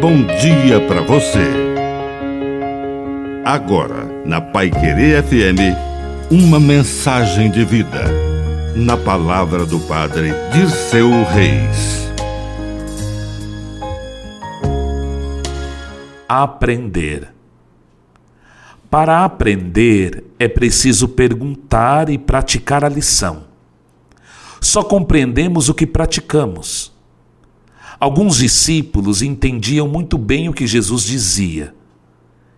bom dia para você. Agora, na Pai Querer FM, uma mensagem de vida. Na palavra do Padre Dirceu Reis. Aprender. Para aprender é preciso perguntar e praticar a lição. Só compreendemos o que praticamos. Alguns discípulos entendiam muito bem o que Jesus dizia.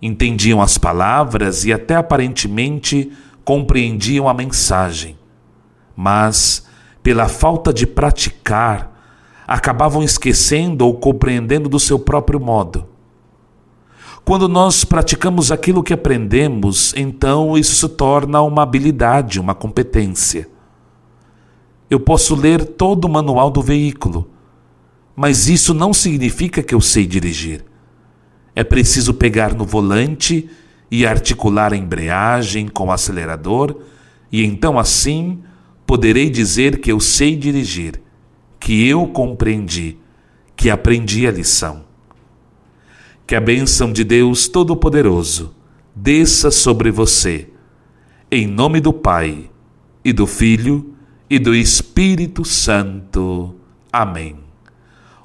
Entendiam as palavras e até aparentemente compreendiam a mensagem. Mas, pela falta de praticar, acabavam esquecendo ou compreendendo do seu próprio modo. Quando nós praticamos aquilo que aprendemos, então isso se torna uma habilidade, uma competência. Eu posso ler todo o manual do veículo, mas isso não significa que eu sei dirigir. É preciso pegar no volante e articular a embreagem com o acelerador, e então assim poderei dizer que eu sei dirigir, que eu compreendi, que aprendi a lição. Que a bênção de Deus Todo-Poderoso desça sobre você, em nome do Pai, e do Filho, e do Espírito Santo. Amém.